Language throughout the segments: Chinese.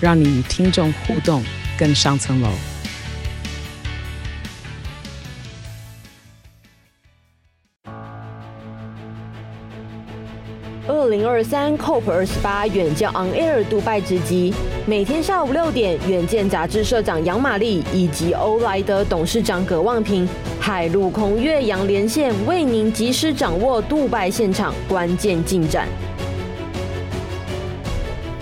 让你与听众互动更上层楼。二零二三 COP 二十八远见 On Air 杜拜直击，每天下午六点，远见杂志社长杨玛丽以及欧莱德董事长葛望平，海陆空越洋连线，为您及时掌握杜拜现场关键进展。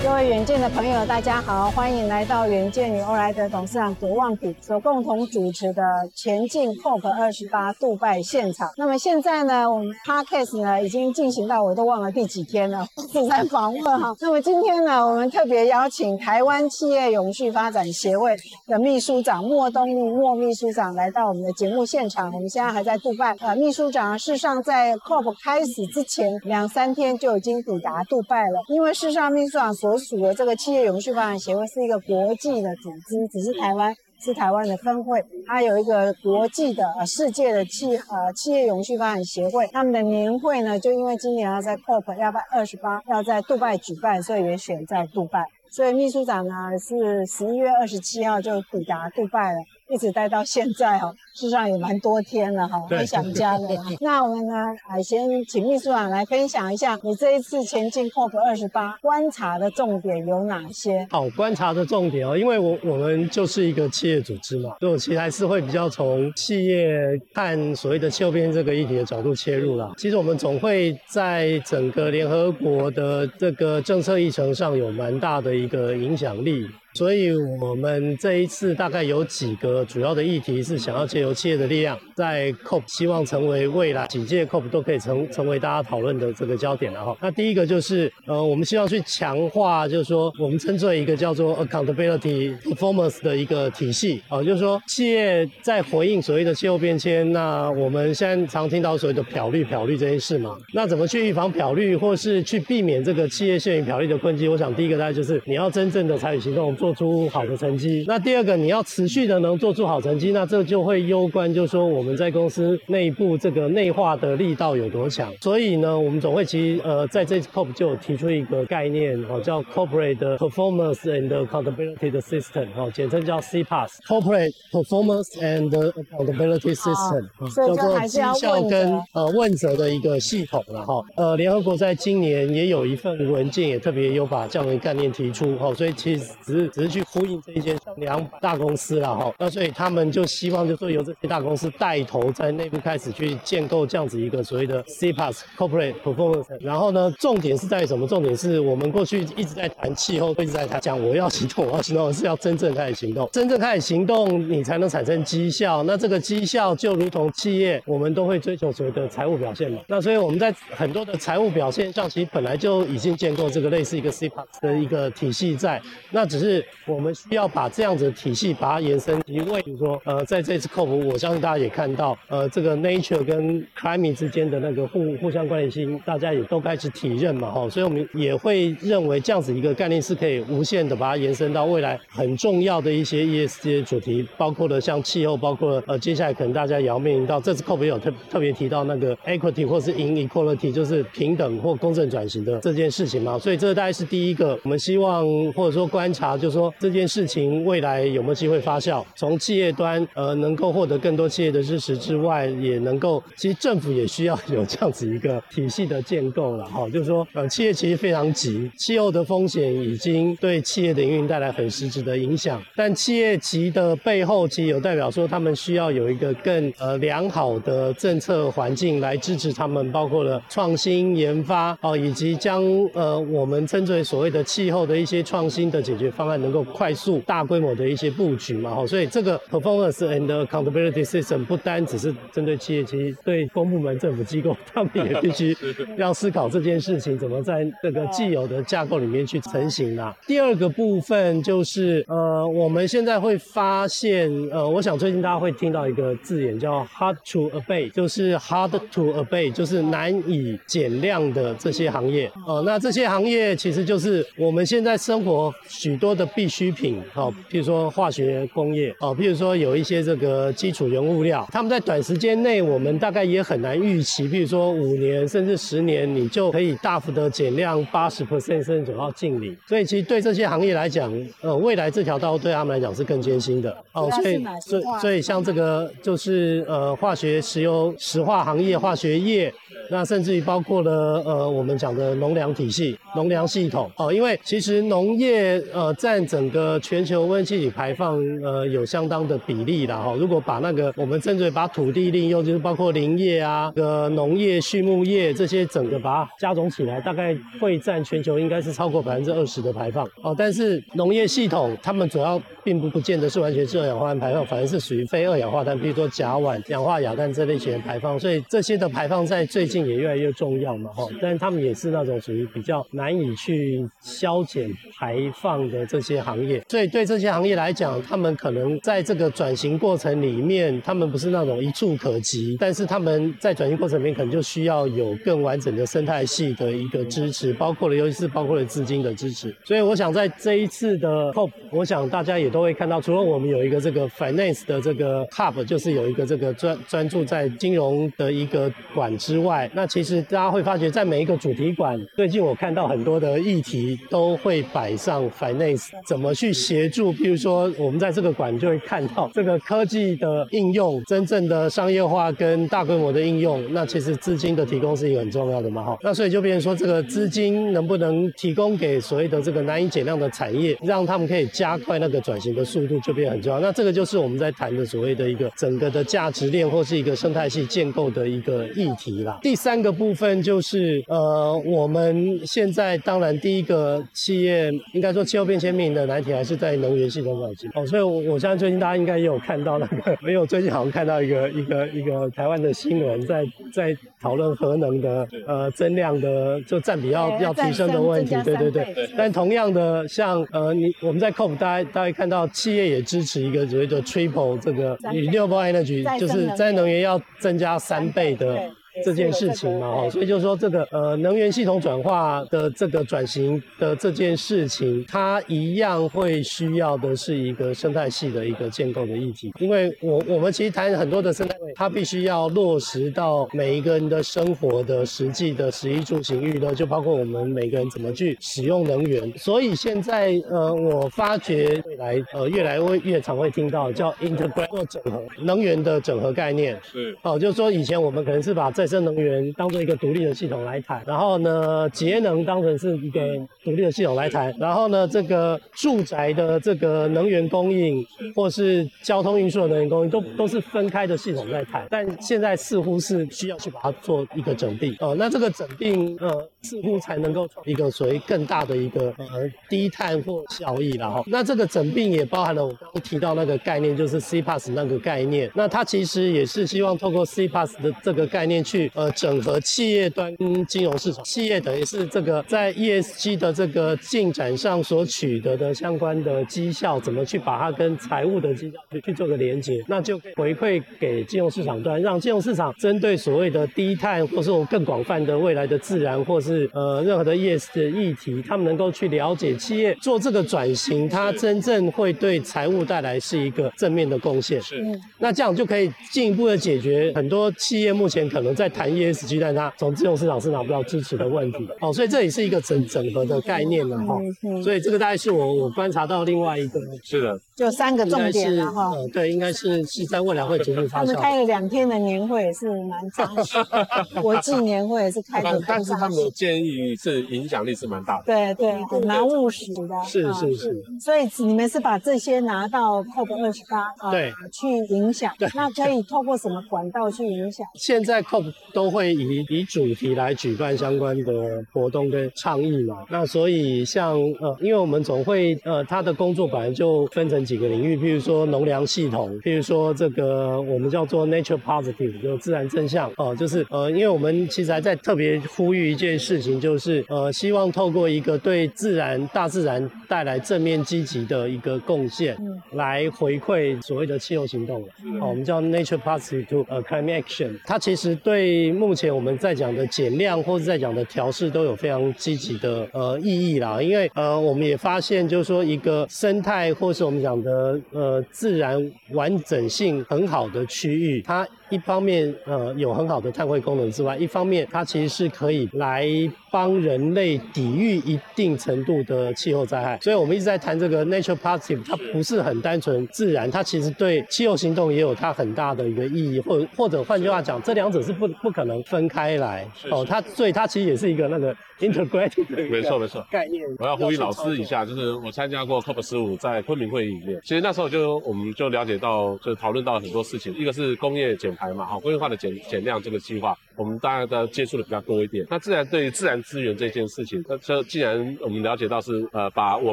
各位远见的朋友，大家好，欢迎来到远见与欧莱德董事长葛望平所共同主持的前进 COP 二十八杜拜现场。那么现在呢，我们 Podcast 呢已经进行到我都忘了第几天了，是在访问哈。那么今天呢，我们特别邀请台湾企业永续发展协会的秘书长莫东立莫秘书长来到我们的节目现场。我们现在还在杜拜，呃，秘书长事实上在 COP 开始之前两三天就已经抵达杜拜了，因为事实上秘书长所属的这个企业永续发展协会是一个国际的组织，只是台湾是台湾的分会。它有一个国际的呃世界的企呃企业永续发展协会，他们的年会呢，就因为今年要在 COP 要在二十八要在杜拜举办，所以也选在杜拜。所以秘书长呢是十一月二十七号就抵达杜拜了。一直待到现在哦，事实上也蛮多天了哈，很想家了。那我们呢，还先请秘书长来分享一下，你这一次前进 COP 二十八观察的重点有哪些？好，观察的重点哦，因为我我们就是一个企业组织嘛，所以我其实还是会比较从企业看所谓的气候变迁这个议题的角度切入啦。其实我们总会在整个联合国的这个政策议程上有蛮大的一个影响力。所以，我们这一次大概有几个主要的议题是想要借由企业的力量，在 COP 希望成为未来几届 COP 都可以成成为大家讨论的这个焦点了哈。那第一个就是，呃，我们希望去强化，就是说我们称之为一个叫做 accountability performance 的一个体系啊，就是说企业在回应所谓的气候变迁，那我们现在常听到所谓的漂绿漂绿这件事嘛，那怎么去预防漂绿，或是去避免这个企业陷于漂绿的困境？我想第一个大概就是你要真正的采取行动。出好的成绩。那第二个，你要持续的能做出好成绩，那这就会攸关，就是说我们在公司内部这个内化的力道有多强。所以呢，我们总会其实呃在这次 COP 就有提出一个概念哦，叫 Corporate Performance and Accountability 的 System 哦，简称叫 CPAS，Corporate Performance and Accountability System，叫做绩效跟呃问责的一个系统了哈。呃，联合国在今年也有一份文件，也特别有把这样的概念提出哈，所以其实只是。只是去呼应这一些两大公司了哈，那所以他们就希望就说由这些大公司带头在内部开始去建构这样子一个所谓的 CPAS Corporate Performance。然后呢，重点是在于什么？重点是我们过去一直在谈气候，一直在谈讲我要行动，我要行动，是要真正开始行动。真正开始行动，你才能产生绩效。那这个绩效就如同企业，我们都会追求所谓的财务表现嘛。那所以我们在很多的财务表现上，其实本来就已经建构这个类似一个 CPAS 的一个体系在，那只是。我们需要把这样子的体系把它延伸，因为比如说，呃，在这次 COP，我相信大家也看到，呃，这个 nature 跟 climate 之间的那个互互相关联性，大家也都开始体认嘛，哈，所以我们也会认为这样子一个概念是可以无限的把它延伸到未来很重要的一些 ESG 主题，包括了像气候，包括呃接下来可能大家也要面临到这次 COP 有特特别提到那个 equity 或是 inequality，就是平等或公正转型的这件事情嘛，所以这大概是第一个，我们希望或者说观察，就是说。这件事情未来有没有机会发酵？从企业端呃能够获得更多企业的支持之外，也能够其实政府也需要有这样子一个体系的建构了哈。就是说呃企业其实非常急，气候的风险已经对企业的营运带来很实质的影响。但企业急的背后，其实有代表说他们需要有一个更呃良好的政策环境来支持他们，包括了创新研发哦，以及将呃我们称之为所谓的气候的一些创新的解决方案。能够快速大规模的一些布局嘛，哈，所以这个 performance and accountability system 不单只是针对企业，其实对公部门、政府机构，他们也必须要思考这件事情怎么在这个既有的架构里面去成型啦。第二个部分就是，呃，我们现在会发现，呃，我想最近大家会听到一个字眼叫 hard to abate，就是 hard to abate，就是难以减量的这些行业，哦、呃，那这些行业其实就是我们现在生活许多的必需品，好、哦，譬如说化学工业，哦，譬如说有一些这个基础原物料，他们在短时间内，我们大概也很难预期，譬如说五年甚至十年，你就可以大幅的减量八十 percent 甚至走到净零，所以其实对这些行业来讲，呃，未来这条道对他们来讲是更艰辛的，哦，所以所以所以像这个就是呃化学石油石化行业、化学业。那甚至于包括了呃我们讲的农粮体系、农粮系统哦，因为其实农业呃占整个全球温室气体排放呃有相当的比例的哈。如果把那个我们针对把土地利用，就是包括林业啊、呃农业、畜牧业这些整个把它加总起来，大概会占全球应该是超过百分之二十的排放哦。但是农业系统他们主要并不不见得是完全是二氧化碳排放，反而是属于非二氧化碳，比如说甲烷、氧化亚氮这类型的排放。所以这些的排放在最近也越来越重要嘛，哈，但他们也是那种属于比较难以去消减排放的这些行业，所以对这些行业来讲，他们可能在这个转型过程里面，他们不是那种一触可及，但是他们在转型过程里面可能就需要有更完整的生态系的一个支持，包括了尤其是包括了资金的支持。所以我想在这一次的 COP，我想大家也都会看到，除了我们有一个这个 Finance 的这个 Hub，就是有一个这个专专注在金融的一个馆之外。那其实大家会发觉，在每一个主题馆，最近我看到很多的议题都会摆上 finance 怎么去协助。比如说，我们在这个馆就会看到这个科技的应用，真正的商业化跟大规模的应用。那其实资金的提供是一个很重要的嘛，哈。那所以就变成说，这个资金能不能提供给所谓的这个难以减量的产业，让他们可以加快那个转型的速度，就变很重要。那这个就是我们在谈的所谓的一个整个的价值链或是一个生态系建构的一个议题啦。第三个部分就是，呃，我们现在当然第一个企业应该说气候变迁面临的难题还是在能源系统转型哦，所以我我相信最近大家应该也有看到那个，没有最近好像看到一个一个一个台湾的新闻在在讨论核能的呃增量的就占比要要提升的问题，对对对。但同样的，像呃你我们在 COP 大家大家看到企业也支持一个所谓的 Triple 这个 Renewable Energy，就是再生能源要增加三倍的。这件事情嘛，哈，所以就是说，这个呃，能源系统转化的这个转型的这件事情，它一样会需要的是一个生态系的一个建构的议题。因为我我们其实谈很多的生态，它必须要落实到每一个人的生活的实际的食衣住行育乐，就包括我们每个人怎么去使用能源。所以现在呃，我发觉未来呃，越来越越常会听到叫 integrate 或整合能源的整合概念。是，哦，就是说以前我们可能是把这再生能源当做一个独立的系统来谈，然后呢，节能当成是一个独立的系统来谈，然后呢，这个住宅的这个能源供应，或是交通运输的能源供应，都都是分开的系统在谈。但现在似乎是需要去把它做一个整并哦，那这个整并呃，似乎才能够一个所谓更大的一个呃低碳或效益了哈。那这个整并也包含了我刚刚提到那个概念，就是 C Pass 那个概念。那它其实也是希望透过 C Pass 的这个概念去。去呃整合企业端跟金融市场，企业等于是这个在 ESG 的这个进展上所取得的相关的绩效，怎么去把它跟财务的绩效去去做个连接，那就回馈给金融市场端，让金融市场针对所谓的低碳或是我更广泛的未来的自然或是呃任何的 ESG 的议题，他们能够去了解企业做这个转型，它真正会对财务带来是一个正面的贡献。是，那这样就可以进一步的解决很多企业目前可能在在谈 ESG，但它从金融市场是拿不到支持的问题的 哦，所以这也是一个整整合的概念了哈。所以这个大概是我我观察到另外一个，是的，就三个重点了哈。对，应该是是在未来会逐步发酵。他们开了两天的年会是蛮扎实，国际年会也是开的，但是他们的建议是影响力是蛮大的。对对，蛮务实的。是是是。所以你们是把这些拿到 COP 二十八啊，对，去影响。那可以透过什么管道去影响？现在 COP 都会以以主题来举办相关的活动跟倡议嘛。那所以像呃，因为我们总会呃，他的工作本来就分成几个领域，譬如说农粮系统，譬如说这个我们叫做 nature positive，就自然正向哦、呃，就是呃，因为我们其实还在特别呼吁一件事情，就是呃，希望透过一个对自然大自然带来正面积极的一个贡献，嗯、来回馈所谓的气候行动。哦、嗯呃，我们叫 nature positive to 呃 climate action，它其实对对目前我们在讲的减量或者在讲的调试都有非常积极的呃意义啦。因为呃，我们也发现就是说一个生态或是我们讲的呃自然完整性很好的区域，它。一方面，呃，有很好的碳汇功能之外，一方面它其实是可以来帮人类抵御一定程度的气候灾害。所以我们一直在谈这个 nature positive，它不是很单纯自然，它其实对气候行动也有它很大的一个意义，或或者换句话讲，这两者是不不可能分开来。哦，它所以它其实也是一个那个 integrated 的 没错没错概念。我要呼吁老师一下，就是我参加过 COP 十五在昆明会议里面，其实那时候就我们就了解到，就讨论到很多事情，一个是工业减排嘛，好，工业化的减减量这个计划，我们大家的接触的比较多一点。那自然对于自然资源这件事情，那这既然我们了解到是呃把我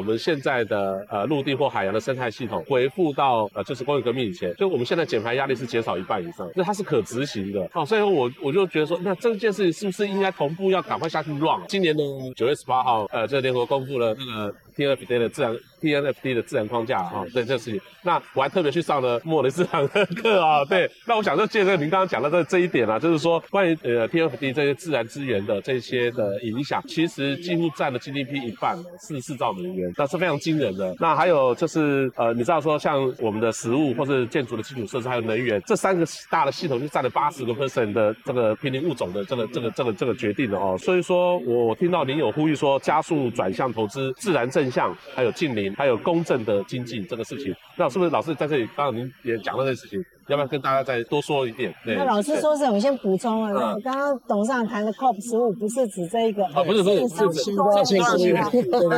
们现在的呃陆地或海洋的生态系统恢复到呃就是工业革命以前，就我们现在减排压力是减少一半以上，那它是可执行的。好，所以我我就觉得说，那这件事情是不是应该同步要赶快下去 run？今年的九月十八号，呃，这个联合公布了那个 TNFD 的自然 TNFD 的自然框架啊，对这个事情。那我还特别去上了莫雷斯堂的课啊，对。那我想就借这个您刚刚讲的这这一点啊，就是说关于呃 TNFD 这些自然资源的这些的影响，其实几乎占了 GDP 一半，四十四兆美元，那是非常惊人的。那还有就是呃，你知道说像我们的食物或是建筑的基础设施还有能源这三个大的系统，就占了八十个 percent 的这个濒临物种的这个这个这个这个决定的哦。所以说我听到您有呼吁说加速转向投资自然正向，还有近邻，还有公正的经济这个事情，那是不是老师在这里刚刚您也讲了这个事情？要不要跟大家再多说一点？对，那老师说是，我们先补充了。刚刚董事长谈的 COP 十五不是指这一个，啊，不是不是，是指生物多样性公约。对对对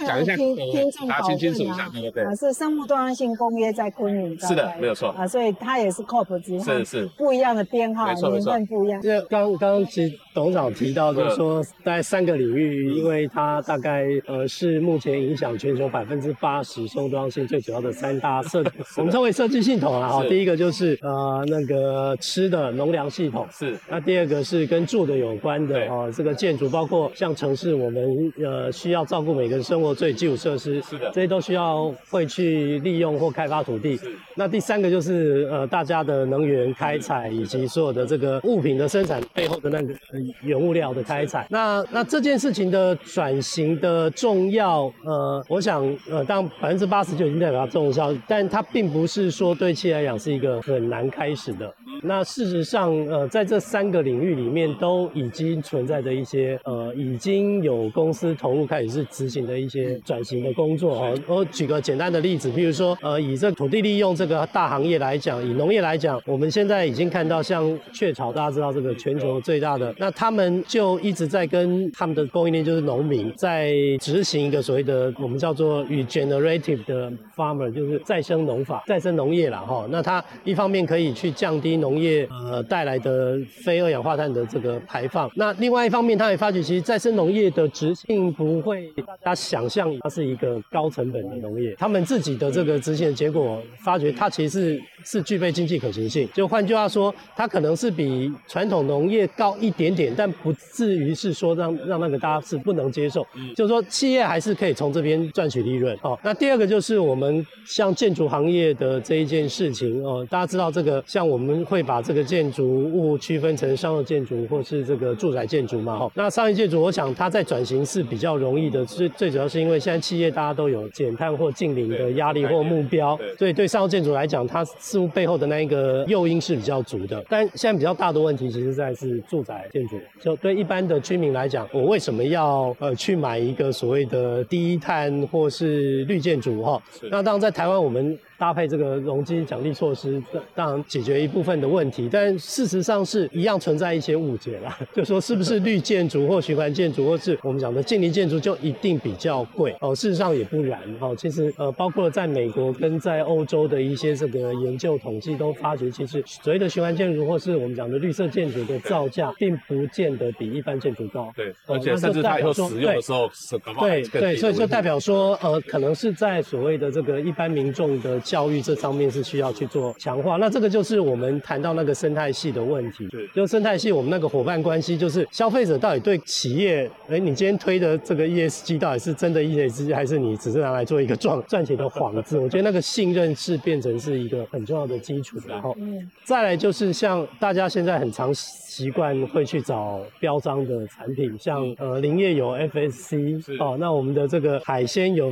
对，讲一下，听听众大家听清楚一下，对不对？啊，是生物多样性公约在昆明。是的，没有错。啊，所以它也是 COP 之一。是是。不一样的编号，年份不一样。这刚刚刚其实董事长提到，就是说在三个领域，因为它大概呃是目前影响全球百分之八十生物多样性最主要的三大设，我们称为设计系统啊。哈，第一个就是。呃，那个吃的农粮系统是，那第二个是跟住的有关的哦，这个建筑包括像城市，我们呃需要照顾每个人生活最基础设施，是的，这些都需要会去利用或开发土地。那第三个就是呃大家的能源开采以及所有的这个物品的生产背后的那个原物料的开采。那那这件事情的转型的重要，呃，我想呃当百分之八十就已经代表它重要，但它并不是说对企业来讲是一个很难。开始的。那事实上，呃，在这三个领域里面，都已经存在着一些，呃，已经有公司投入开始是执行的一些转型的工作哦。我举个简单的例子，比如说，呃，以这土地利用这个大行业来讲，以农业来讲，我们现在已经看到，像雀巢，大家知道这个全球最大的，那他们就一直在跟他们的供应链，就是农民，在执行一个所谓的我们叫做 regenerative 的 farmer，就是再生农法、再生农业了。哈。那它一方面可以去降低农农业呃带来的非二氧化碳的这个排放，那另外一方面，他也发觉其实再生农业的执行不会大家想象它是一个高成本的农业，他们自己的这个执行的结果发觉它其实是是具备经济可行性。就换句话说，它可能是比传统农业高一点点，但不至于是说让让那个大家是不能接受。就是说企业还是可以从这边赚取利润。哦，那第二个就是我们像建筑行业的这一件事情哦，大家知道这个像我们会。会把这个建筑物区分成商业建筑或是这个住宅建筑嘛？哈，那商业建筑，我想它在转型是比较容易的，最最主要是因为现在企业大家都有减碳或净零的压力或目标，所以对商业建筑来讲，它似乎背后的那一个诱因是比较足的。但现在比较大的问题，其实在是住宅建筑。就对一般的居民来讲，我为什么要呃去买一个所谓的低碳或是绿建筑？哈，那当然在台湾我们。搭配这个容积奖励措施，当然解决一部分的问题，但事实上是一样存在一些误解啦，就说是不是绿建筑或循环建筑，或是我们讲的近邻建筑就一定比较贵哦？事实上也不然哦。其实呃，包括在美国跟在欧洲的一些这个研究统计都发觉，其实所谓的循环建筑或是我们讲的绿色建筑的造价，并不见得比一般建筑高。对，而且甚至它以后使用的时候是对对，所以就代表说呃，可能是在所谓的这个一般民众的教育这方面是需要去做强化。那这个就是我们谈到那个生态系的问题。对，就生态系我们那个伙伴关系，就是消费者到底对企业，哎，你今天推的这个 ESG 到底是真的 ESG，还是你只是拿来做一个赚 赚钱的幌子？我觉得那个信任是变成是一个很重要的基础。然后，再来就是像大家现在很常习惯会去找标章的产品，像呃林业有 FSC 哦，那我们的这个海鲜有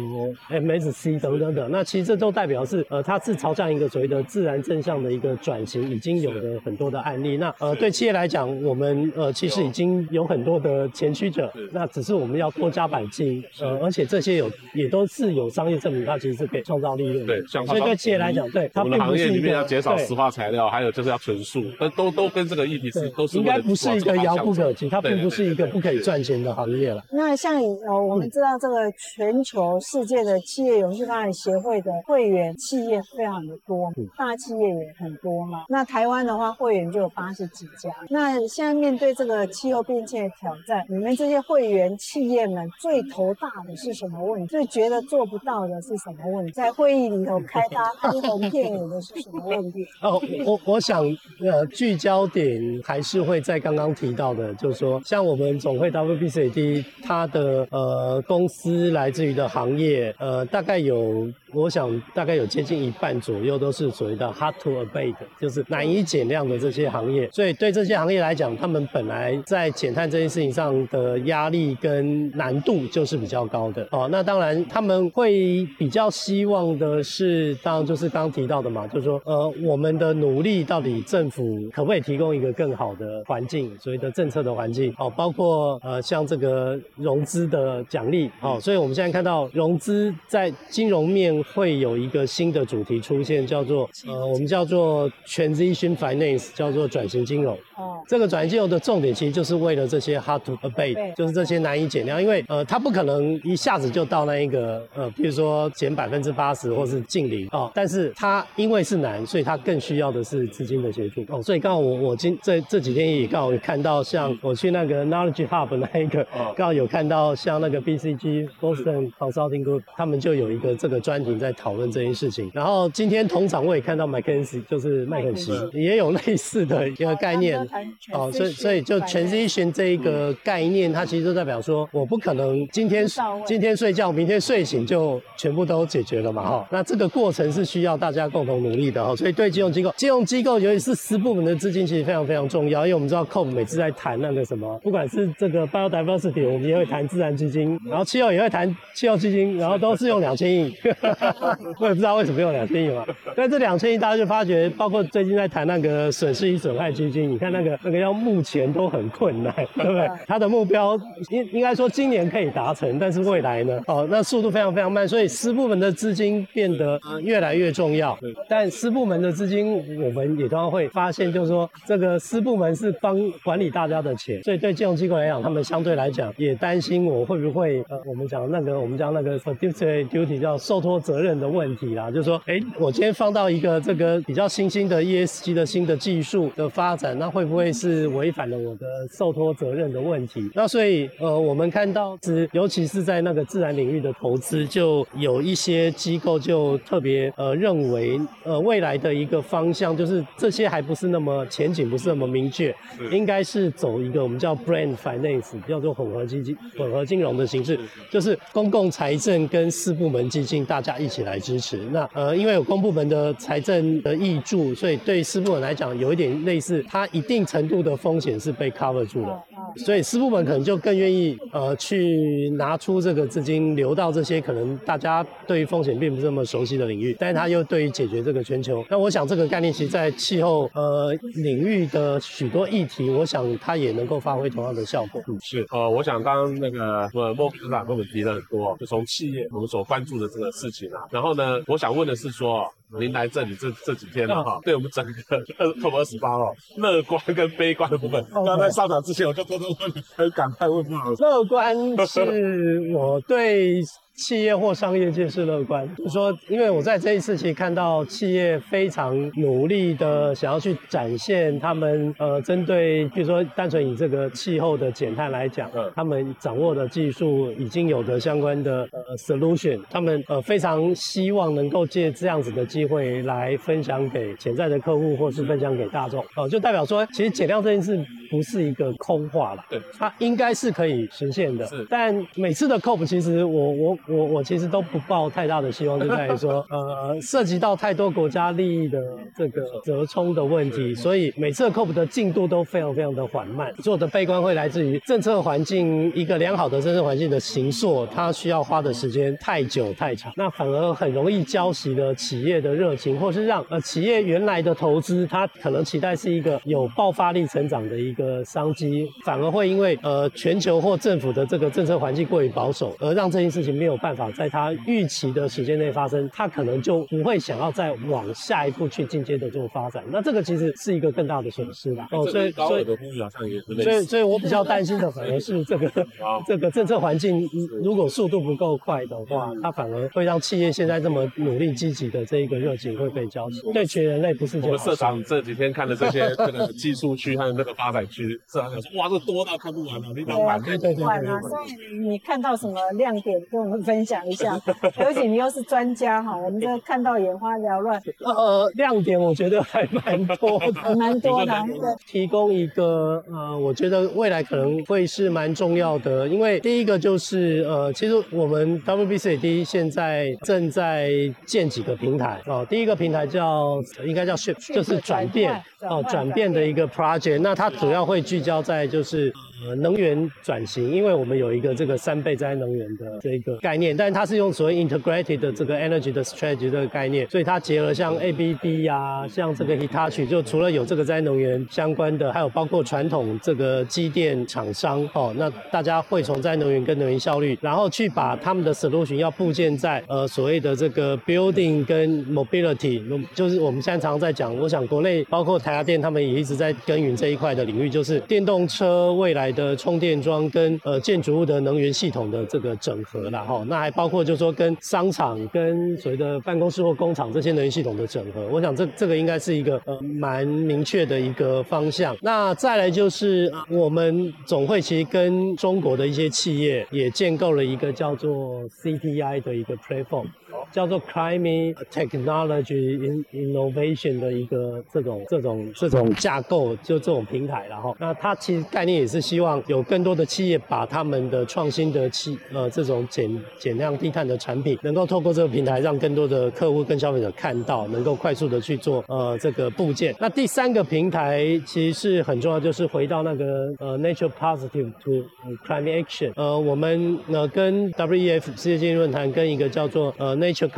MSC 等等等。那其实这都代表是呃它是朝向一个所谓的自然正向的一个转型，已经有了很多的案例。那呃对企业来讲，我们呃其实已经有很多的前驱者，那只是我们要多加把劲，呃而且这些有也都是有商业证明，它其实是可以创造利润。对，像所以对企业来讲，对它并不是一个行业里面要减少石化材料，还有就是要纯素，都都都跟这个议题是都是应该不是一个遥不可及，它并不是一个不可以赚钱的行业了。那像呃我们知道这个全球世界的企业永续发展协会的会员企业非常的多，大企业也很多嘛。那台湾的话，会员就有八十几家。那现在面对这个气候变迁的挑战，你们这些会员企业们最头大的是什么问题？最觉得做不到的是什么问题？在会议里头开发哀鸿遍野的是什么问题？哦，我我想呃聚焦点还是会在刚刚提到的，就是说像我们总会 WPCD，它的呃公司来自于的行业呃大概有。我想大概有接近一半左右都是所谓的 hard to abate，就是难以减量的这些行业。所以对这些行业来讲，他们本来在减碳这件事情上的压力跟难度就是比较高的。哦，那当然他们会比较希望的是，当然就是刚提到的嘛，就是说呃我们的努力到底政府可不可以提供一个更好的环境，所谓的政策的环境。哦，包括呃像这个融资的奖励。哦，所以我们现在看到融资在金融面。会有一个新的主题出现，叫做呃，我们叫做 transition finance，叫做转型金融。哦，这个转型金融的重点其实就是为了这些 hard to abate，就是这些难以减量，因为呃，它不可能一下子就到那一个呃，比如说减百分之八十或是净零哦，但是它因为是难，所以它更需要的是资金的协助哦。所以刚好我我今这这几天也刚好有看到，像我去那个 Knowledge Hub 那一个，刚好有看到像那个 BCG Boston Consulting Group，他们就有一个这个专题在讨论这件事情。然后今天同场我也看到 McKinsey，就是麦肯锡也有类似的一个概念。哦，所以所以就 transition 这一个概念，它其实就代表说，我不可能今天今天睡觉，明天睡醒就全部都解决了嘛，哈。那这个过程是需要大家共同努力的，哈。所以对金融机构，金融机构尤其是私部门的资金，其实非常非常重要，因为我们知道 COP 每次在谈那个什么，不管是这个 biodiversity，我们也会谈自然基金，然后气候也会谈气候基金，然后都是用两千亿，我也不知道为什么用两千亿嘛。但这两千亿大家就发觉，包括最近在谈那个损失与损害基金，你看。那个那个要目前都很困难，对不对？他的目标应应该说今年可以达成，但是未来呢？哦，那速度非常非常慢，所以私部门的资金变得越来越重要。但私部门的资金，我们也都会发现，就是说这个私部门是帮管理大家的钱，所以对金融机构来讲，他们相对来讲也担心我会不会呃，我们讲那个我们讲那个 fiduciary duty 叫受托责任的问题啦，就是说，哎，我今天放到一个这个比较新兴的 ESG 的新的技术的发展，那会。不会是违反了我的受托责任的问题？那所以，呃，我们看到是，尤其是在那个自然领域的投资，就有一些机构就特别呃认为，呃，未来的一个方向就是这些还不是那么前景，不是那么明确，应该是走一个我们叫 brand finance，叫做混合基金、混合金融的形式，就是公共财政跟四部门基金大家一起来支持。那呃，因为有公部门的财政的益助，所以对私部门来讲有一点类似，它一定。程度的风险是被 cover 住了，所以私部门可能就更愿意呃去拿出这个资金流到这些可能大家对于风险并不是那么熟悉的领域，但是它又对于解决这个全球，那我想这个概念其实在气候呃领域的许多议题，我想它也能够发挥同样的效果。嗯，是呃，我想刚刚那个呃莫科长跟我们提了很多，就从企业我们所关注的这个事情啊，然后呢，我想问的是说。您来这里这这几天了哈，对我们整个二 COP 二十八哦，乐观跟悲观的部分，刚刚在上场之前我就偷偷问，很赶快问不好。乐观是我对。企业或商业界是乐观，就是说，因为我在这一次其实看到企业非常努力的想要去展现他们呃，针对比如说单纯以这个气候的减碳来讲，呃，他们掌握的技术已经有的相关的呃 solution，他们呃非常希望能够借这样子的机会来分享给潜在的客户或是分享给大众，哦、呃，就代表说其实减量这件事不是一个空话了，对，它应该是可以实现的，是，但每次的 COP 其实我我。我我其实都不抱太大的希望，就在于说，呃，涉及到太多国家利益的这个折冲的问题，所以每次的 COP 的进度都非常非常的缓慢。做的悲观会来自于政策环境，一个良好的政策环境的形塑，它需要花的时间太久太长，那反而很容易浇熄了企业的热情，或是让呃企业原来的投资，它可能期待是一个有爆发力成长的一个商机，反而会因为呃全球或政府的这个政策环境过于保守，而让这件事情没有。办法在他预期的时间内发生，他可能就不会想要再往下一步去进阶的做发展。那这个其实是一个更大的损失吧。哦，所以所以所以所以我比较担心的反而是这个 这个政策环境，如果速度不够快的话，它反而会让企业现在这么努力积极的这一个热情会被浇熄。对全人类不是。我们社长这几天看的这些这个技术区和那个发展区，社长说哇，这多到看不完了，你对对对对。所以你看到什么亮点跟我们分？享一下，尤其你又是专家哈，我们就看到眼花缭乱。呃，亮点我觉得还蛮多的，蛮多的。提供一个呃，我觉得未来可能会是蛮重要的，因为第一个就是呃，其实我们 WBCAD 现在正在建几个平台哦、呃。第一个平台叫应该叫 Shift，就是转变哦，转变的一个 project。那它主要要会聚焦在就是。呃，能源转型，因为我们有一个这个三倍再生能源的这个概念，但是它是用所谓 integrated 的这个 energy 的 strategy 这个概念，所以它结合像 ABB 呀、像这个 Hitachi，就除了有这个再生能源相关的，还有包括传统这个机电厂商哦，那大家会从再生能源跟能源效率，然后去把他们的 solution 要布建在呃所谓的这个 building 跟 mobility，就是我们现在常常在讲，我想国内包括台达电他们也一直在耕耘这一块的领域，就是电动车未来。的充电桩跟呃建筑物的能源系统的这个整合啦哈，那还包括就是说跟商场跟所谓的办公室或工厂这些能源系统的整合，我想这这个应该是一个呃蛮明确的一个方向。那再来就是我们总会其实跟中国的一些企业也建构了一个叫做 CTI 的一个 platform。叫做 Climate Technology Innovation 的一个这种这种这种架构，就这种平台，然后那它其实概念也是希望有更多的企业把他们的创新的企呃这种减减量低碳的产品，能够透过这个平台让更多的客户跟消费者看到，能够快速的去做呃这个部件。那第三个平台其实是很重要，就是回到那个呃 Nature Positive to Climate Action。呃，我们呃跟 WEF 世界经济论坛跟一个叫做呃。Nature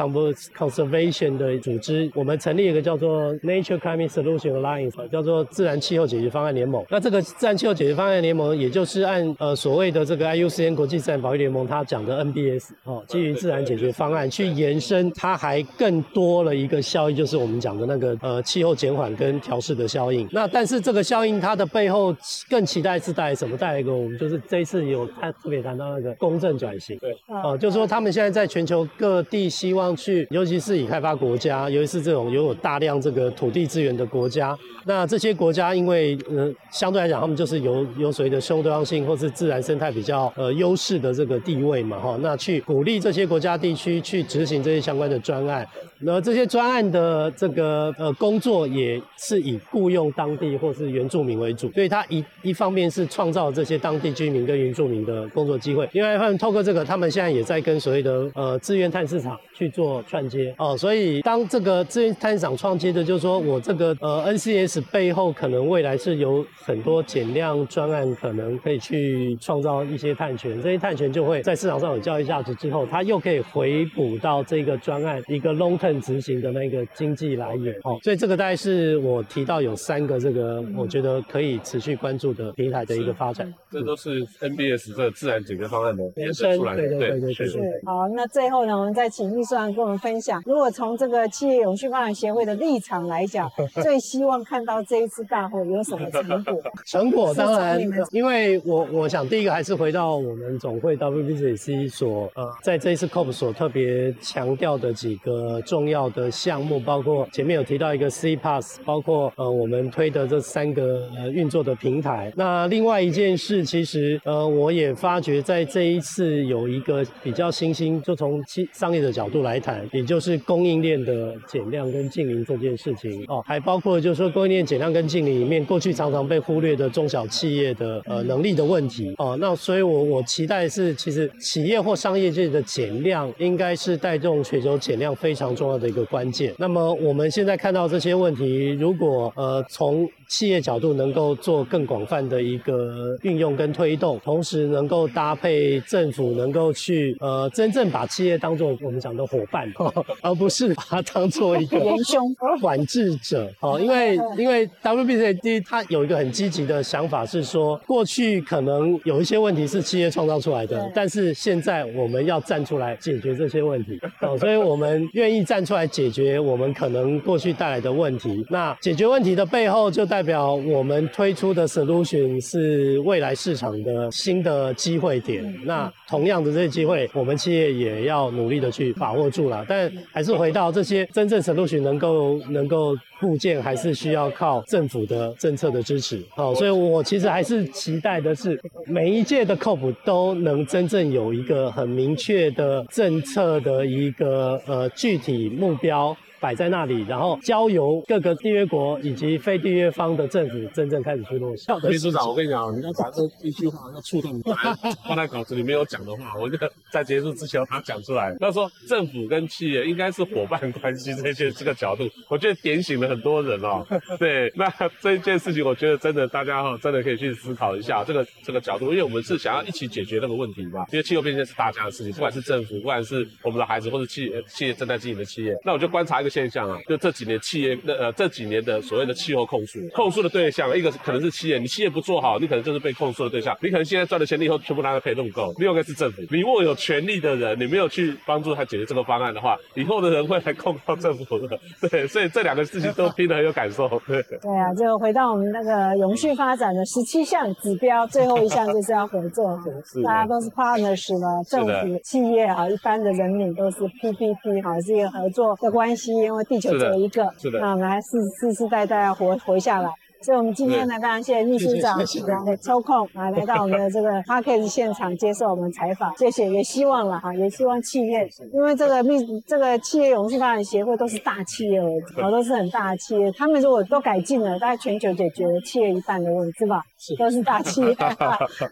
Conservation 的组织，我们成立一个叫做 Nature Climate Solution Alliance，叫做自然气候解决方案联盟。那这个自然气候解决方案联盟，也就是按呃所谓的这个 IUCN 国际自然保育联盟它讲的 NBS 哦，基于自然解决方案去延伸，它还更多了一个效应，就是我们讲的那个呃气候减缓跟调试的效应。那但是这个效应它的背后更期待是带来什么？带来一个我们就是这一次有他特别谈到那个公正转型，对，哦、呃，就是说他们现在在全球各地。希望去，尤其是以开发国家，尤其是这种拥有大量这个土地资源的国家。那这些国家，因为呃相对来讲，他们就是有有所谓的生物多样性或是自然生态比较呃优势的这个地位嘛，哈。那去鼓励这些国家地区去执行这些相关的专案。那这些专案的这个呃工作也是以雇佣当地或是原住民为主，所以它一一方面是创造这些当地居民跟原住民的工作机会，另外一方面透过这个，他们现在也在跟所谓的呃资源碳市场去做串接哦。所以当这个资源碳市场串接的，就是说我这个呃 NCS 背后可能未来是有很多减量专案，可能可以去创造一些碳权，这些碳权就会在市场上有交易价值之后，它又可以回补到这个专案一个 long。执行的那个经济来源哦，所以这个大概是我提到有三个这个我觉得可以持续关注的平台的一个发展。这都是 NBS 这个自然解决方案的延伸出来的。对对对对对。好，那最后呢，我们再请秘秘书长跟我们分享，如果从这个企业永续发展协会的立场来讲，最希望看到这一次大会有什么成果？成果当然，因为我我想第一个还是回到我们总会 WBCC 所呃，在这一次 COP 所特别强调的几个重重要的项目，包括前面有提到一个 C Pass，包括呃我们推的这三个呃运作的平台。那另外一件事，其实呃我也发觉在这一次有一个比较新兴，就从商业的角度来谈，也就是供应链的减量跟净零这件事情哦，还包括就是说供应链减量跟净零里面，过去常常被忽略的中小企业的呃能力的问题哦。那所以我我期待是，其实企业或商业界的减量，应该是带动全球减量非常重要的一个关键。那么我们现在看到这些问题，如果呃从企业角度能够做更广泛的一个运用跟推动，同时能够搭配政府能够去呃真正把企业当做我们讲的伙伴，而不是把它当做一个元凶管制者。哦，因为因为 WBCD 它有一个很积极的想法是说，过去可能有一些问题是企业创造出来的，但是现在我们要站出来解决这些问题。哦，所以我们愿意站出来解决我们可能过去带来的问题。那解决问题的背后就带代表我们推出的 solution 是未来市场的新的机会点。那同样的这些机会，我们企业也要努力的去把握住了。但还是回到这些真正 solution 能够能够部件，还是需要靠政府的政策的支持。好，所以我其实还是期待的是，每一届的 COP 都能真正有一个很明确的政策的一个呃具体目标。摆在那里，然后交由各个缔约国以及非缔约方的政府真正开始去落实。秘书长，我跟你讲，你要把这一句话要触动，放在稿子里没有讲的话，我就在结束之前把它讲出来。他说政府跟企业应该是伙伴关系这些这个角度，我觉得点醒了很多人哦。对，那这一件事情，我觉得真的大家哈，真的可以去思考一下这个这个角度，因为我们是想要一起解决那个问题嘛。因为气候变迁是大家的事情，不管是政府，不管是我们的孩子，或者企业企业正在经营的企业，那我就观察一个。现象啊，就这几年企业，呃，这几年的所谓的气候控诉，控诉的对象，一个是可能是企业，你企业不做好，你可能就是被控诉的对象。你可能现在赚的钱，你以后全部拿来赔弄够。另外一个是政府，你如果有权利的人，你没有去帮助他解决这个方案的话，以后的人会来控告政府的。对，所以这两个事情都听得很有感受。对，对啊，就回到我们那个永续发展的十七项指标，最后一项就是要合作，大家都是 partners 了，政府、企业啊，一般的人民都是 PPP 哈，是一个合作的关系。因为地球只有一个，是的，那我们还世世世代代要活活下来。所以，我们今天呢，非常谢谢秘书长来抽空啊，来到我们的这个 Podcast 现场接受我们采访。谢谢，也希望了哈，也希望企业，因为这个秘这个企业永续发展协会都是大企业为主，都是很大的企业。他们如果都改进了，大概全球解决企业一半的问题，是吧？是，都是大企业。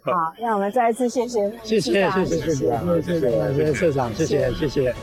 好，让我们再一次谢谢，谢谢，谢谢，谢谢，谢谢，谢谢社长，谢谢，谢谢。